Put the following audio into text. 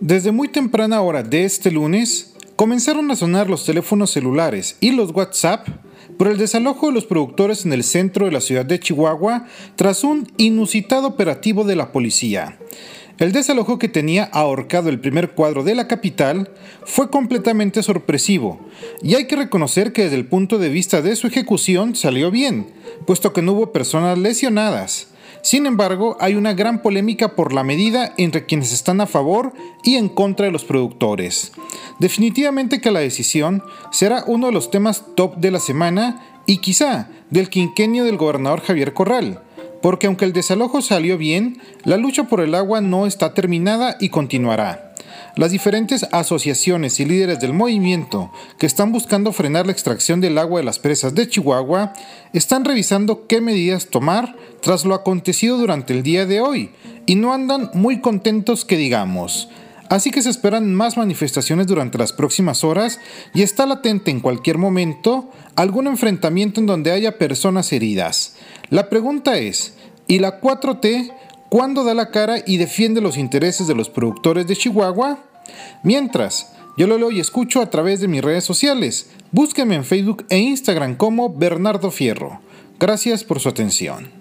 Desde muy temprana hora de este lunes, comenzaron a sonar los teléfonos celulares y los WhatsApp por el desalojo de los productores en el centro de la ciudad de Chihuahua tras un inusitado operativo de la policía. El desalojo que tenía ahorcado el primer cuadro de la capital fue completamente sorpresivo, y hay que reconocer que desde el punto de vista de su ejecución salió bien, puesto que no hubo personas lesionadas. Sin embargo, hay una gran polémica por la medida entre quienes están a favor y en contra de los productores. Definitivamente que la decisión será uno de los temas top de la semana y quizá del quinquenio del gobernador Javier Corral, porque aunque el desalojo salió bien, la lucha por el agua no está terminada y continuará. Las diferentes asociaciones y líderes del movimiento que están buscando frenar la extracción del agua de las presas de Chihuahua están revisando qué medidas tomar tras lo acontecido durante el día de hoy y no andan muy contentos que digamos. Así que se esperan más manifestaciones durante las próximas horas y está latente en cualquier momento algún enfrentamiento en donde haya personas heridas. La pregunta es, ¿y la 4T cuándo da la cara y defiende los intereses de los productores de Chihuahua? Mientras, yo lo leo y escucho a través de mis redes sociales. Búsqueme en Facebook e Instagram como Bernardo Fierro. Gracias por su atención.